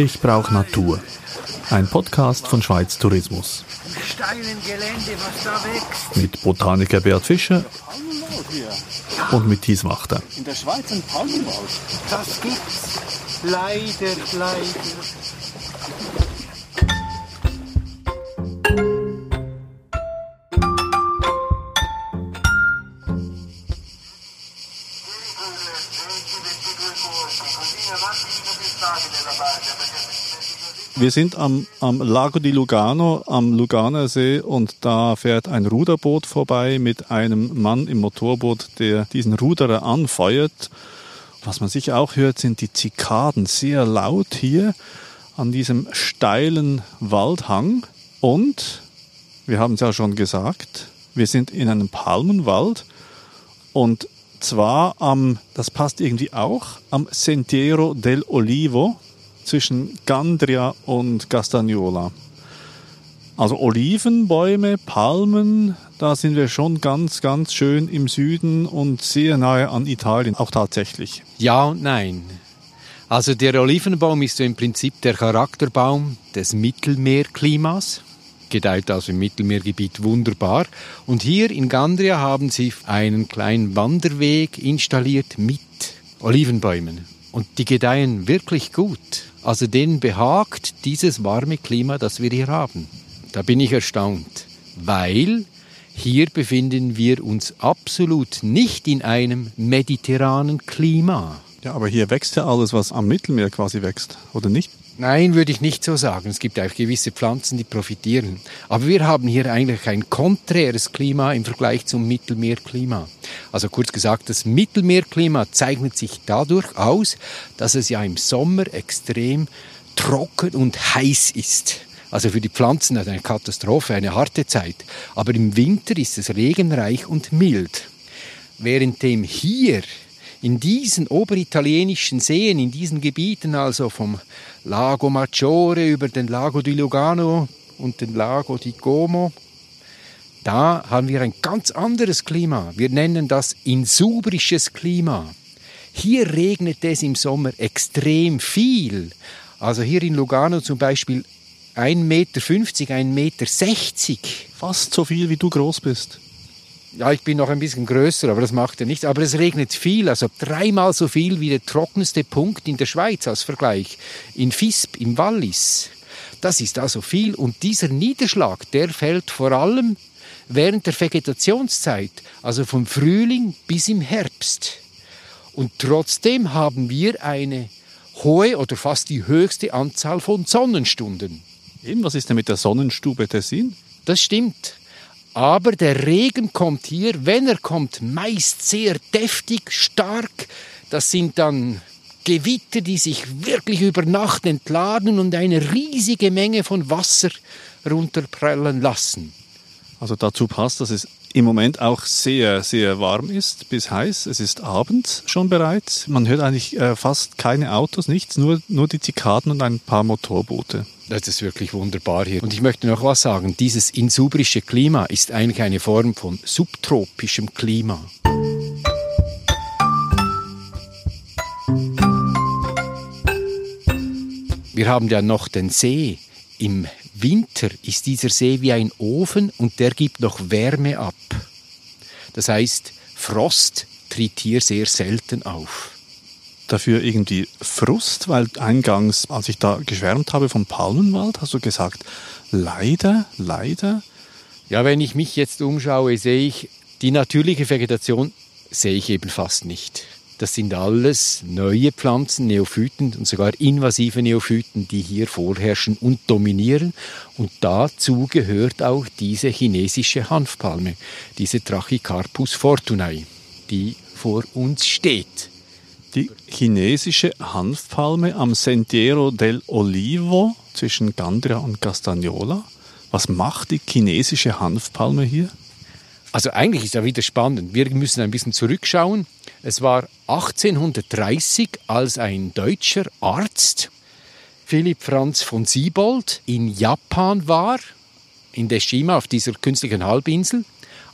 Ich brauche Natur. Ein Podcast von Schweiz Tourismus. Mit Botaniker Bert Fischer und mit Thieswachter. In der Schweiz ein Palmenwald. Das gibt's. Leider, leider. Wir sind am, am Lago di Lugano, am Luganer See und da fährt ein Ruderboot vorbei mit einem Mann im Motorboot, der diesen Ruderer anfeuert. Was man sicher auch hört, sind die Zikaden sehr laut hier an diesem steilen Waldhang. Und, wir haben es ja schon gesagt, wir sind in einem Palmenwald und zwar am, das passt irgendwie auch, am Sentiero del Olivo zwischen Gandria und Castagnola. Also Olivenbäume, Palmen, da sind wir schon ganz, ganz schön im Süden und sehr nahe an Italien, auch tatsächlich. Ja und nein. Also der Olivenbaum ist so im Prinzip der Charakterbaum des Mittelmeerklimas, gedeiht also im Mittelmeergebiet wunderbar. Und hier in Gandria haben sie einen kleinen Wanderweg installiert mit Olivenbäumen. Und die gedeihen wirklich gut. Also denen behagt dieses warme Klima, das wir hier haben. Da bin ich erstaunt, weil hier befinden wir uns absolut nicht in einem mediterranen Klima. Ja, aber hier wächst ja alles, was am Mittelmeer quasi wächst, oder nicht? Nein, würde ich nicht so sagen. Es gibt auch gewisse Pflanzen, die profitieren. Aber wir haben hier eigentlich ein konträres Klima im Vergleich zum Mittelmeerklima. Also kurz gesagt, das Mittelmeerklima zeichnet sich dadurch aus, dass es ja im Sommer extrem trocken und heiß ist. Also für die Pflanzen eine Katastrophe, eine harte Zeit. Aber im Winter ist es regenreich und mild. Währenddem hier in diesen oberitalienischen Seen, in diesen Gebieten, also vom Lago Maggiore über den Lago di Lugano und den Lago di Como, da haben wir ein ganz anderes Klima. Wir nennen das insubrisches Klima. Hier regnet es im Sommer extrem viel. Also hier in Lugano zum Beispiel 1,50 Meter, 1,60 Meter. Fast so viel, wie du groß bist. Ja, ich bin noch ein bisschen größer, aber das macht ja nichts. Aber es regnet viel, also dreimal so viel wie der trockenste Punkt in der Schweiz als Vergleich. In Visp, im Wallis. Das ist also viel. Und dieser Niederschlag, der fällt vor allem während der Vegetationszeit, also vom Frühling bis im Herbst. Und trotzdem haben wir eine hohe oder fast die höchste Anzahl von Sonnenstunden. Eben, was ist denn mit der Sonnenstube Tessin? Das stimmt. Aber der Regen kommt hier, wenn er kommt, meist sehr deftig, stark. Das sind dann Gewitter, die sich wirklich über Nacht entladen und eine riesige Menge von Wasser runterprellen lassen. Also dazu passt, dass es im Moment auch sehr, sehr warm ist, bis heiß. Es ist abends schon bereits. Man hört eigentlich äh, fast keine Autos, nichts, nur, nur die Zikaden und ein paar Motorboote. Das ist wirklich wunderbar hier. Und ich möchte noch was sagen. Dieses insubrische Klima ist eigentlich eine Form von subtropischem Klima. Wir haben ja noch den See. Im Winter ist dieser See wie ein Ofen und der gibt noch Wärme ab. Das heißt, Frost tritt hier sehr selten auf. Dafür irgendwie Frust, weil eingangs, als ich da geschwärmt habe vom Palmenwald, hast du gesagt, leider, leider. Ja, wenn ich mich jetzt umschaue, sehe ich, die natürliche Vegetation sehe ich eben fast nicht. Das sind alles neue Pflanzen, Neophyten und sogar invasive Neophyten, die hier vorherrschen und dominieren. Und dazu gehört auch diese chinesische Hanfpalme, diese Trachycarpus fortunae, die vor uns steht. Die chinesische Hanfpalme am Sentiero del Olivo zwischen Gandria und Castagnola. Was macht die chinesische Hanfpalme hier? Also eigentlich ist ja wieder spannend. Wir müssen ein bisschen zurückschauen. Es war 1830, als ein deutscher Arzt, Philipp Franz von Siebold, in Japan war, in Deshima auf dieser künstlichen Halbinsel.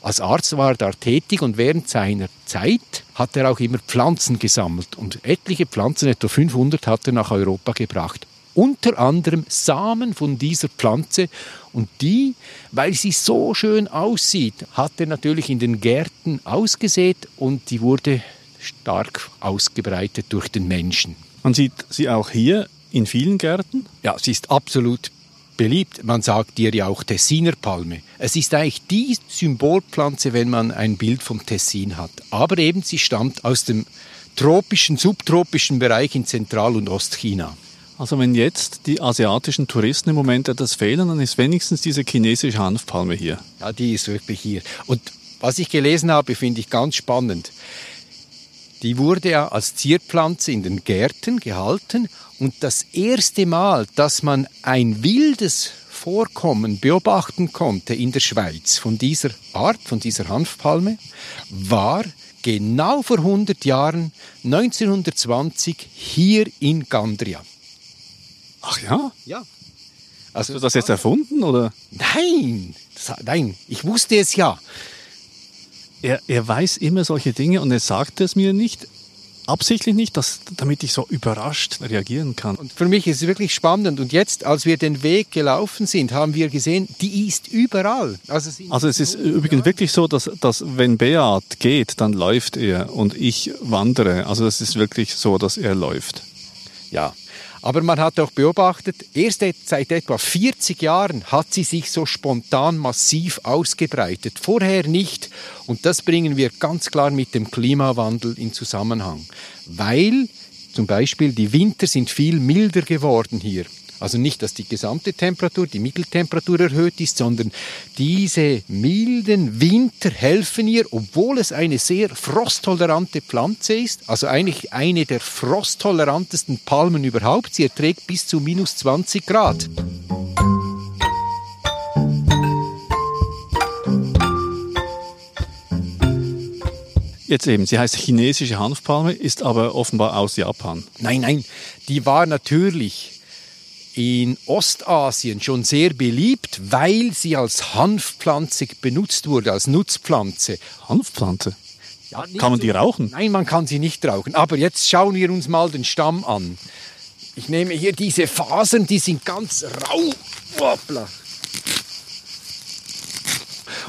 Als Arzt war er da tätig und während seiner Zeit hat er auch immer Pflanzen gesammelt und etliche Pflanzen, etwa 500, hat er nach Europa gebracht. Unter anderem Samen von dieser Pflanze. Und die, weil sie so schön aussieht, hat er natürlich in den Gärten ausgesät und die wurde stark ausgebreitet durch den Menschen. Man sieht sie auch hier in vielen Gärten. Ja, sie ist absolut beliebt. Man sagt ihr ja auch Tessiner Palme. Es ist eigentlich die Symbolpflanze, wenn man ein Bild vom Tessin hat. Aber eben sie stammt aus dem tropischen, subtropischen Bereich in Zentral- und Ostchina. Also wenn jetzt die asiatischen Touristen im Moment etwas fehlen, dann ist wenigstens diese chinesische Hanfpalme hier. Ja, die ist wirklich hier. Und was ich gelesen habe, finde ich ganz spannend. Die wurde ja als Zierpflanze in den Gärten gehalten und das erste Mal, dass man ein wildes Vorkommen beobachten konnte in der Schweiz von dieser Art, von dieser Hanfpalme, war genau vor 100 Jahren, 1920, hier in Gandria. Ach ja? Ja. Hast du das jetzt erfunden oder? Nein, das, nein, ich wusste es ja. Er, er weiß immer solche Dinge und er sagt es mir nicht, absichtlich nicht, dass, damit ich so überrascht reagieren kann. Und für mich ist es wirklich spannend. Und jetzt, als wir den Weg gelaufen sind, haben wir gesehen, die ist überall. Also, also es ist übrigens wirklich so, dass, dass wenn Beat geht, dann läuft er und ich wandere. Also es ist wirklich so, dass er läuft. Ja, aber man hat auch beobachtet, erst seit etwa 40 Jahren hat sie sich so spontan massiv ausgebreitet. Vorher nicht. Und das bringen wir ganz klar mit dem Klimawandel in Zusammenhang. Weil zum Beispiel die Winter sind viel milder geworden hier. Also nicht, dass die gesamte Temperatur, die Mitteltemperatur erhöht ist, sondern diese milden Winter helfen ihr, obwohl es eine sehr frosttolerante Pflanze ist, also eigentlich eine der frosttolerantesten Palmen überhaupt. Sie erträgt bis zu minus 20 Grad. Jetzt eben, sie heißt chinesische Hanfpalme, ist aber offenbar aus Japan. Nein, nein, die war natürlich in Ostasien schon sehr beliebt, weil sie als Hanfpflanze benutzt wurde, als Nutzpflanze. Hanfpflanze? Ja, kann man die rauchen? Nein, man kann sie nicht rauchen. Aber jetzt schauen wir uns mal den Stamm an. Ich nehme hier diese Fasern, die sind ganz rau. Hoppla.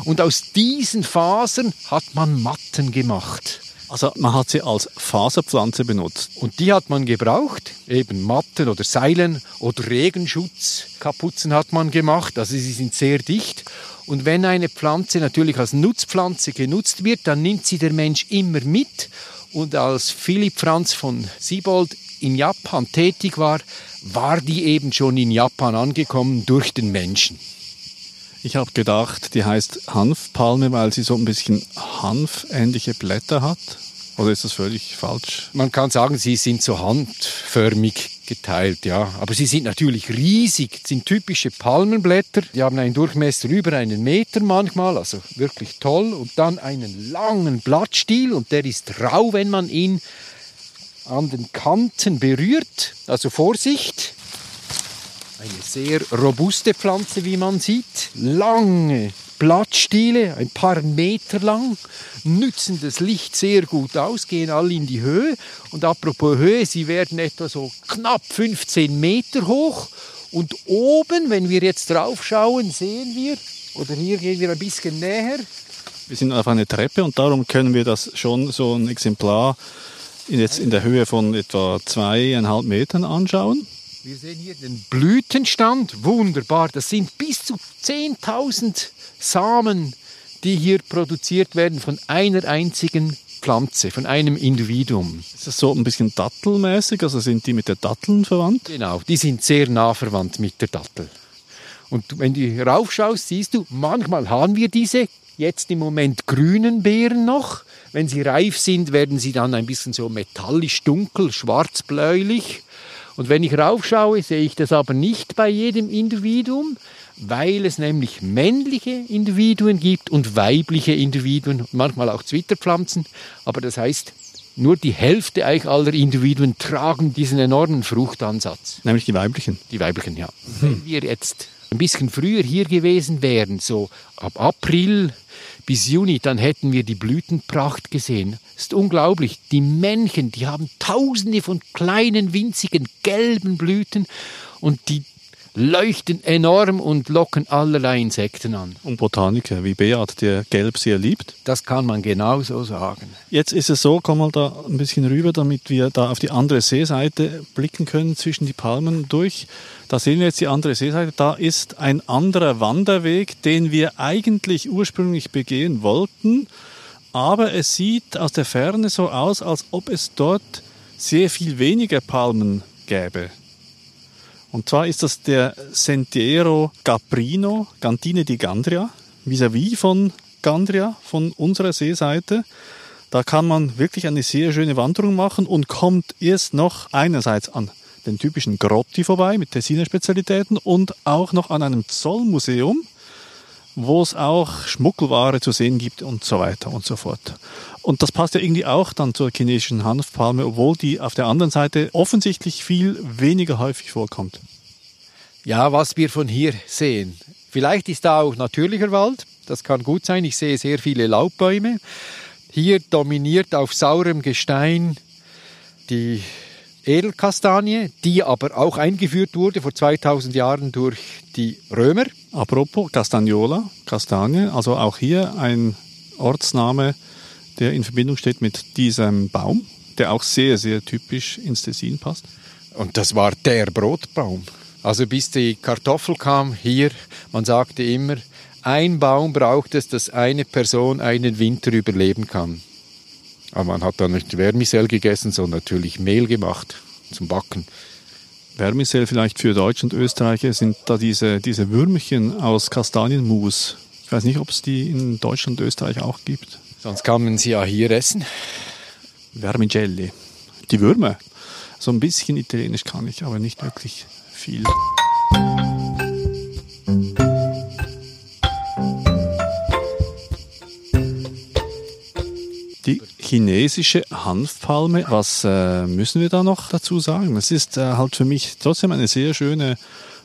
Und aus diesen Fasern hat man Matten gemacht. Also man hat sie als Faserpflanze benutzt. Und die hat man gebraucht, eben Matten oder Seilen oder Regenschutzkapuzen hat man gemacht, also sie sind sehr dicht. Und wenn eine Pflanze natürlich als Nutzpflanze genutzt wird, dann nimmt sie der Mensch immer mit. Und als Philipp Franz von Siebold in Japan tätig war, war die eben schon in Japan angekommen durch den Menschen. Ich habe gedacht, die heißt Hanfpalme, weil sie so ein bisschen hanfähnliche Blätter hat. Oder ist das völlig falsch? Man kann sagen, sie sind so handförmig geteilt, ja. Aber sie sind natürlich riesig, das sind typische Palmenblätter. Die haben einen Durchmesser über einen Meter manchmal, also wirklich toll. Und dann einen langen Blattstiel und der ist rau, wenn man ihn an den Kanten berührt. Also Vorsicht. Eine sehr robuste Pflanze, wie man sieht. Lange Blattstiele, ein paar Meter lang, nützen das Licht sehr gut aus, gehen alle in die Höhe. Und apropos Höhe, sie werden etwa so knapp 15 Meter hoch. Und oben, wenn wir jetzt drauf schauen, sehen wir, oder hier gehen wir ein bisschen näher. Wir sind auf einer Treppe und darum können wir das schon so ein Exemplar jetzt in der Höhe von etwa zweieinhalb Metern anschauen. Wir sehen hier den Blütenstand, wunderbar. Das sind bis zu 10.000 Samen, die hier produziert werden von einer einzigen Pflanze, von einem Individuum. Ist das so ein bisschen dattelmäßig? Also sind die mit der Datteln verwandt? Genau, die sind sehr nah verwandt mit der Dattel. Und wenn du raufschaust, siehst du, manchmal haben wir diese jetzt im Moment grünen Beeren noch. Wenn sie reif sind, werden sie dann ein bisschen so metallisch dunkel, schwarzbläulich. Und wenn ich raufschaue, sehe ich das aber nicht bei jedem Individuum, weil es nämlich männliche Individuen gibt und weibliche Individuen, manchmal auch Zwitterpflanzen. Aber das heißt, nur die Hälfte eigentlich aller Individuen tragen diesen enormen Fruchtansatz. Nämlich die weiblichen? Die weiblichen, ja. Hm. Wenn wir jetzt ein bisschen früher hier gewesen wären, so ab April bis Juni, dann hätten wir die Blütenpracht gesehen. Ist unglaublich. Die Männchen, die haben tausende von kleinen, winzigen, gelben Blüten und die leuchten enorm und locken allerlei Insekten an. Und Botaniker wie Beat, der Gelb sehr liebt. Das kann man genau so sagen. Jetzt ist es so, komm mal da ein bisschen rüber, damit wir da auf die andere Seeseite blicken können, zwischen die Palmen durch. Da sehen wir jetzt die andere Seeseite. Da ist ein anderer Wanderweg, den wir eigentlich ursprünglich begehen wollten. Aber es sieht aus der Ferne so aus, als ob es dort sehr viel weniger Palmen gäbe. Und zwar ist das der Sentiero Caprino, Gantine di Gandria, vis-à-vis von Gandria, von unserer Seeseite. Da kann man wirklich eine sehr schöne Wanderung machen und kommt erst noch einerseits an den typischen Grotti vorbei mit Tessiner Spezialitäten und auch noch an einem Zollmuseum, wo es auch Schmuckelware zu sehen gibt und so weiter und so fort. Und das passt ja irgendwie auch dann zur chinesischen Hanfpalme, obwohl die auf der anderen Seite offensichtlich viel weniger häufig vorkommt. Ja, was wir von hier sehen. Vielleicht ist da auch natürlicher Wald, das kann gut sein. Ich sehe sehr viele Laubbäume. Hier dominiert auf saurem Gestein die Edelkastanie, die aber auch eingeführt wurde vor 2000 Jahren durch die Römer. Apropos Castagnola, Kastanie, also auch hier ein Ortsname, der in Verbindung steht mit diesem Baum, der auch sehr, sehr typisch ins Tessin passt. Und das war der Brotbaum. Also bis die Kartoffel kam hier, man sagte immer, ein Baum braucht es, dass eine Person einen Winter überleben kann. Aber man hat dann nicht Vermicell gegessen, sondern natürlich Mehl gemacht zum Backen. Vermicell vielleicht für Deutsche und Österreicher sind da diese, diese Würmchen aus Kastanienmus. Ich weiß nicht, ob es die in Deutschland und Österreich auch gibt. Sonst kann man sie ja hier essen. Vermicelli. Die Würmer. So ein bisschen Italienisch kann ich, aber nicht wirklich viel. Die chinesische Hanfpalme, was äh, müssen wir da noch dazu sagen? Es ist äh, halt für mich trotzdem eine sehr schöne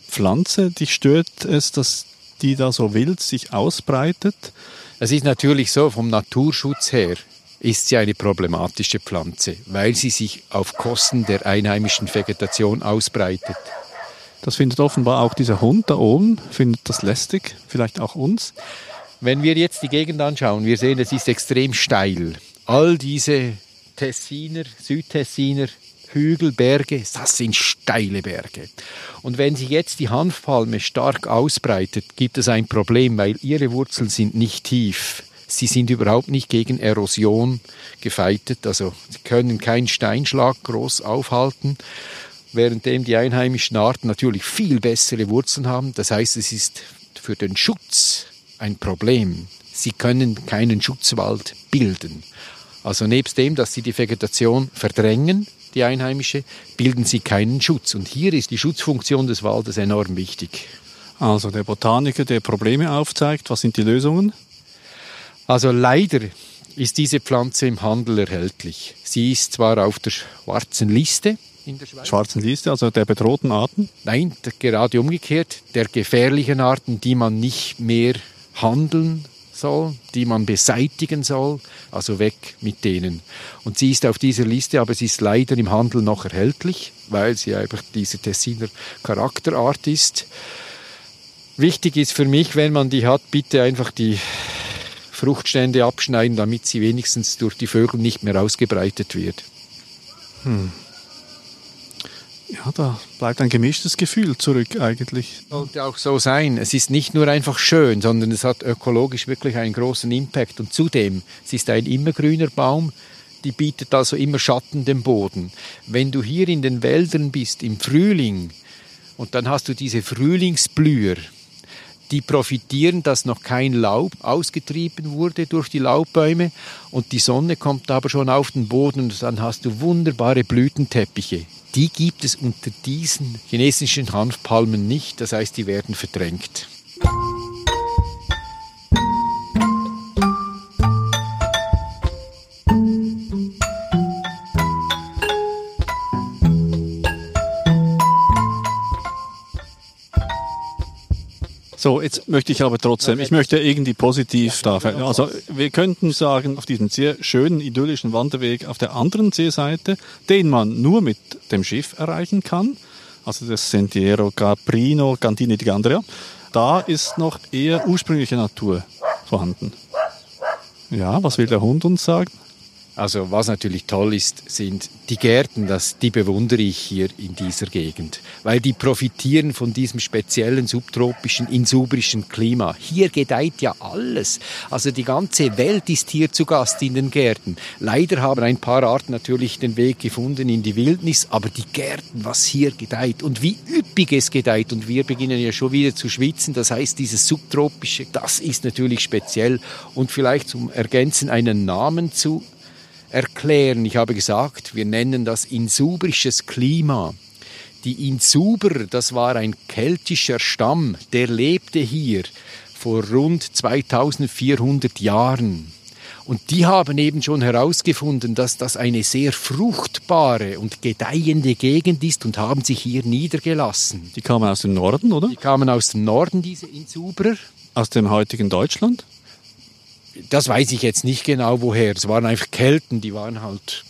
Pflanze. Dich stört es, dass die da so wild sich ausbreitet. Es ist natürlich so, vom Naturschutz her ist sie eine problematische Pflanze, weil sie sich auf Kosten der einheimischen Vegetation ausbreitet. Das findet offenbar auch dieser Hund da oben, findet das lästig, vielleicht auch uns. Wenn wir jetzt die Gegend anschauen, wir sehen, es ist extrem steil. All diese Tessiner, Südtessiner Hügel, Berge, das sind steile Berge. Und wenn sich jetzt die Hanfpalme stark ausbreitet, gibt es ein Problem, weil ihre Wurzeln sind nicht tief. Sie sind überhaupt nicht gegen Erosion gefeitet, also sie können keinen Steinschlag groß aufhalten, währenddem die einheimischen Arten natürlich viel bessere Wurzeln haben. Das heißt, es ist für den Schutz ein Problem. Sie können keinen Schutzwald bilden. Also nebst dem, dass sie die Vegetation verdrängen, die einheimische, bilden sie keinen Schutz. Und hier ist die Schutzfunktion des Waldes enorm wichtig. Also der Botaniker, der Probleme aufzeigt, was sind die Lösungen? Also leider ist diese Pflanze im Handel erhältlich. Sie ist zwar auf der schwarzen Liste in der Schweiz. Schwarzen Liste, also der bedrohten Arten? Nein, gerade umgekehrt, der gefährlichen Arten, die man nicht mehr handeln soll, die man beseitigen soll, also weg mit denen. Und sie ist auf dieser Liste, aber sie ist leider im Handel noch erhältlich, weil sie einfach diese Tessiner Charakterart ist. Wichtig ist für mich, wenn man die hat, bitte einfach die Fruchtstände abschneiden, damit sie wenigstens durch die Vögel nicht mehr ausgebreitet wird. Hm. Ja, da bleibt ein gemischtes Gefühl zurück eigentlich. Sollte auch so sein. Es ist nicht nur einfach schön, sondern es hat ökologisch wirklich einen großen Impact. Und zudem, es ist ein immergrüner Baum, die bietet also immer Schatten dem Boden. Wenn du hier in den Wäldern bist im Frühling und dann hast du diese Frühlingsblüher, die profitieren, dass noch kein Laub ausgetrieben wurde durch die Laubbäume und die Sonne kommt aber schon auf den Boden und dann hast du wunderbare Blütenteppiche. Die gibt es unter diesen chinesischen Hanfpalmen nicht, das heißt, die werden verdrängt. So, jetzt möchte ich aber trotzdem, ich möchte irgendwie positiv da. Also wir könnten sagen, auf diesem sehr schönen, idyllischen Wanderweg auf der anderen Seeseite, den man nur mit dem Schiff erreichen kann, also das Sentiero Caprino Cantine di Gandria, da ist noch eher ursprüngliche Natur vorhanden. Ja, was will der Hund uns sagen? Also was natürlich toll ist, sind die Gärten, das, die bewundere ich hier in dieser Gegend, weil die profitieren von diesem speziellen subtropischen, insubrischen Klima. Hier gedeiht ja alles. Also die ganze Welt ist hier zu Gast in den Gärten. Leider haben ein paar Arten natürlich den Weg gefunden in die Wildnis, aber die Gärten, was hier gedeiht und wie üppig es gedeiht und wir beginnen ja schon wieder zu schwitzen, das heißt dieses subtropische, das ist natürlich speziell und vielleicht zum Ergänzen einen Namen zu erklären. Ich habe gesagt, wir nennen das insubrisches Klima. Die Insuber, das war ein keltischer Stamm, der lebte hier vor rund 2400 Jahren. Und die haben eben schon herausgefunden, dass das eine sehr fruchtbare und gedeihende Gegend ist und haben sich hier niedergelassen. Die kamen aus dem Norden, oder? Die kamen aus dem Norden, diese Insuberer. Aus dem heutigen Deutschland? Das weiß ich jetzt nicht genau woher. Es waren einfach Kelten, die waren halt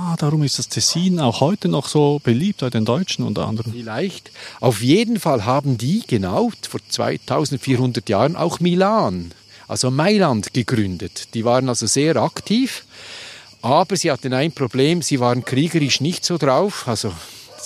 Ah, darum ist das Tessin auch heute noch so beliebt bei den Deutschen unter anderem. Vielleicht. Auf jeden Fall haben die genau vor 2400 Jahren auch Milan, also Mailand gegründet. Die waren also sehr aktiv, aber sie hatten ein Problem, sie waren kriegerisch nicht so drauf, also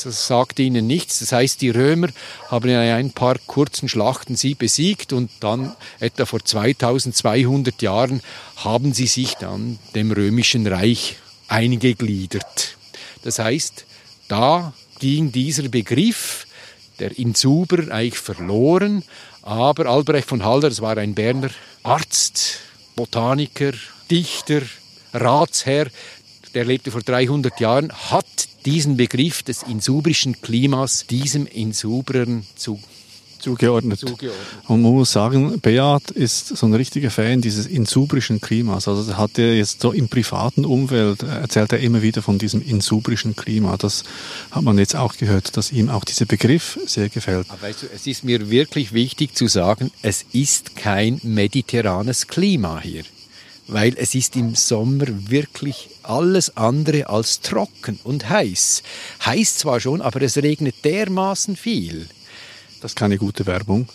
das sagt ihnen nichts. Das heißt, die Römer haben in ein paar kurzen Schlachten sie besiegt und dann etwa vor 2200 Jahren haben sie sich dann dem römischen Reich eingegliedert. Das heißt, da ging dieser Begriff der Insuber eigentlich verloren, aber Albrecht von Halder, das war ein Berner Arzt, Botaniker, Dichter, Ratsherr, der lebte vor 300 Jahren, hat diesen Begriff des insubrischen Klimas diesem Insubrern zu zugeordnet. zugeordnet. Und man muss sagen, Beat ist so ein richtiger Fan dieses insubrischen Klimas. Also hat er jetzt so im privaten Umfeld, äh, erzählt er immer wieder von diesem insubrischen Klima. Das hat man jetzt auch gehört, dass ihm auch dieser Begriff sehr gefällt. Aber weißt du, es ist mir wirklich wichtig zu sagen, es ist kein mediterranes Klima hier. Weil es ist im Sommer wirklich alles andere als trocken und heiß. Heiß zwar schon, aber es regnet dermaßen viel. Das ist keine gute Werbung.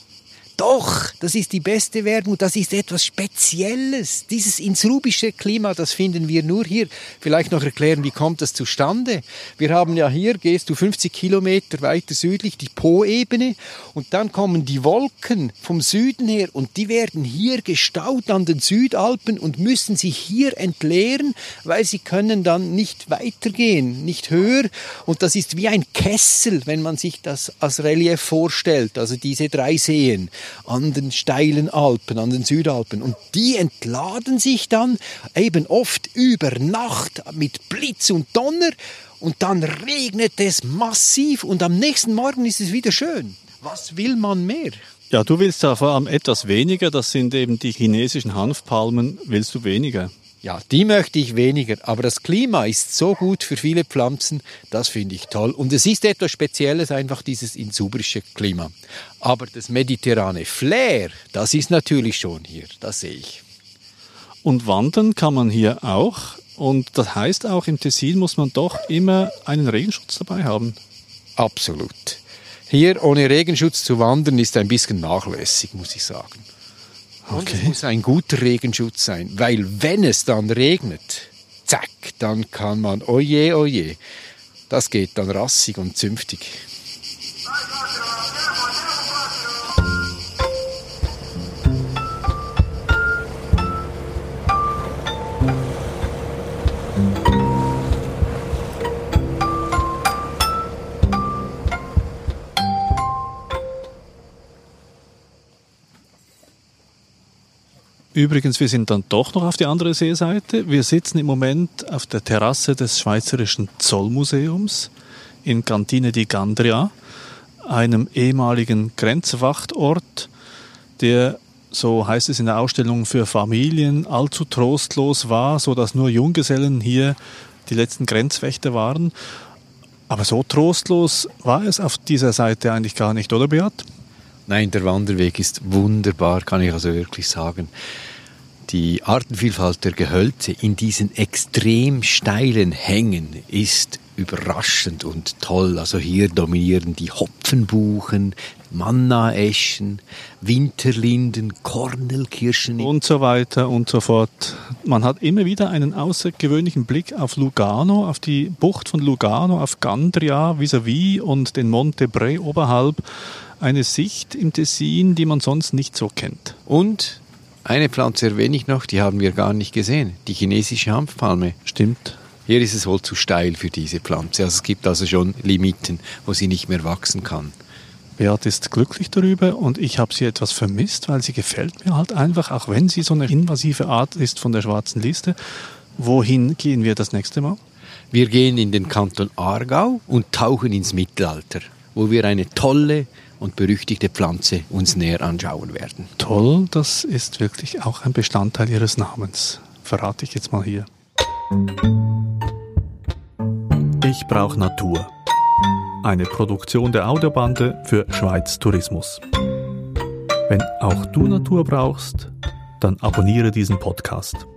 Doch, das ist die beste Werbung, das ist etwas Spezielles. Dieses insurubische Klima, das finden wir nur hier. Vielleicht noch erklären, wie kommt das zustande? Wir haben ja hier, gehst du 50 Kilometer weiter südlich, die Po-Ebene und dann kommen die Wolken vom Süden her und die werden hier gestaut an den Südalpen und müssen sich hier entleeren, weil sie können dann nicht weitergehen, nicht höher. Und das ist wie ein Kessel, wenn man sich das als Relief vorstellt, also diese drei Seen an den steilen Alpen, an den Südalpen. Und die entladen sich dann eben oft über Nacht mit Blitz und Donner und dann regnet es massiv und am nächsten Morgen ist es wieder schön. Was will man mehr? Ja, du willst da vor allem etwas weniger. Das sind eben die chinesischen Hanfpalmen. Willst du weniger? Ja, die möchte ich weniger, aber das Klima ist so gut für viele Pflanzen, das finde ich toll. Und es ist etwas Spezielles, einfach dieses insubrische Klima. Aber das mediterrane Flair, das ist natürlich schon hier, das sehe ich. Und wandern kann man hier auch. Und das heißt auch, im Tessin muss man doch immer einen Regenschutz dabei haben. Absolut. Hier ohne Regenschutz zu wandern ist ein bisschen nachlässig, muss ich sagen. Und es Okay. muss ein guter Regenschutz sein, weil wenn es dann regnet, zack, dann kann man, oje, oje, das geht dann rassig und zünftig. Übrigens, wir sind dann doch noch auf die andere Seeseite. Wir sitzen im Moment auf der Terrasse des Schweizerischen Zollmuseums in Cantine di Gandria, einem ehemaligen Grenzwachtort, der, so heißt es in der Ausstellung, für Familien allzu trostlos war, so dass nur Junggesellen hier die letzten Grenzwächter waren. Aber so trostlos war es auf dieser Seite eigentlich gar nicht, oder Beat? Nein, der Wanderweg ist wunderbar, kann ich also wirklich sagen. Die Artenvielfalt der Gehölze in diesen extrem steilen Hängen ist überraschend und toll. Also hier dominieren die Hopfenbuchen, Mannaeschen, Winterlinden, Kornelkirschen. Und so weiter und so fort. Man hat immer wieder einen außergewöhnlichen Blick auf Lugano, auf die Bucht von Lugano, auf Gandria vis-à-vis und den Monte Bre oberhalb. Eine Sicht im Tessin, die man sonst nicht so kennt. Und eine Pflanze erwähne ich noch, die haben wir gar nicht gesehen, die chinesische Hanfpalme. Stimmt. Hier ist es wohl zu steil für diese Pflanze. Also es gibt also schon Limiten, wo sie nicht mehr wachsen kann. Beat ist glücklich darüber und ich habe sie etwas vermisst, weil sie gefällt mir halt einfach, auch wenn sie so eine invasive Art ist von der schwarzen Liste. Wohin gehen wir das nächste Mal? Wir gehen in den Kanton Aargau und tauchen ins Mittelalter, wo wir eine tolle und berüchtigte Pflanze uns näher anschauen werden. Toll, das ist wirklich auch ein Bestandteil ihres Namens. Verrate ich jetzt mal hier. Ich brauche Natur. Eine Produktion der Audiobande für Schweiz Tourismus. Wenn auch du Natur brauchst, dann abonniere diesen Podcast.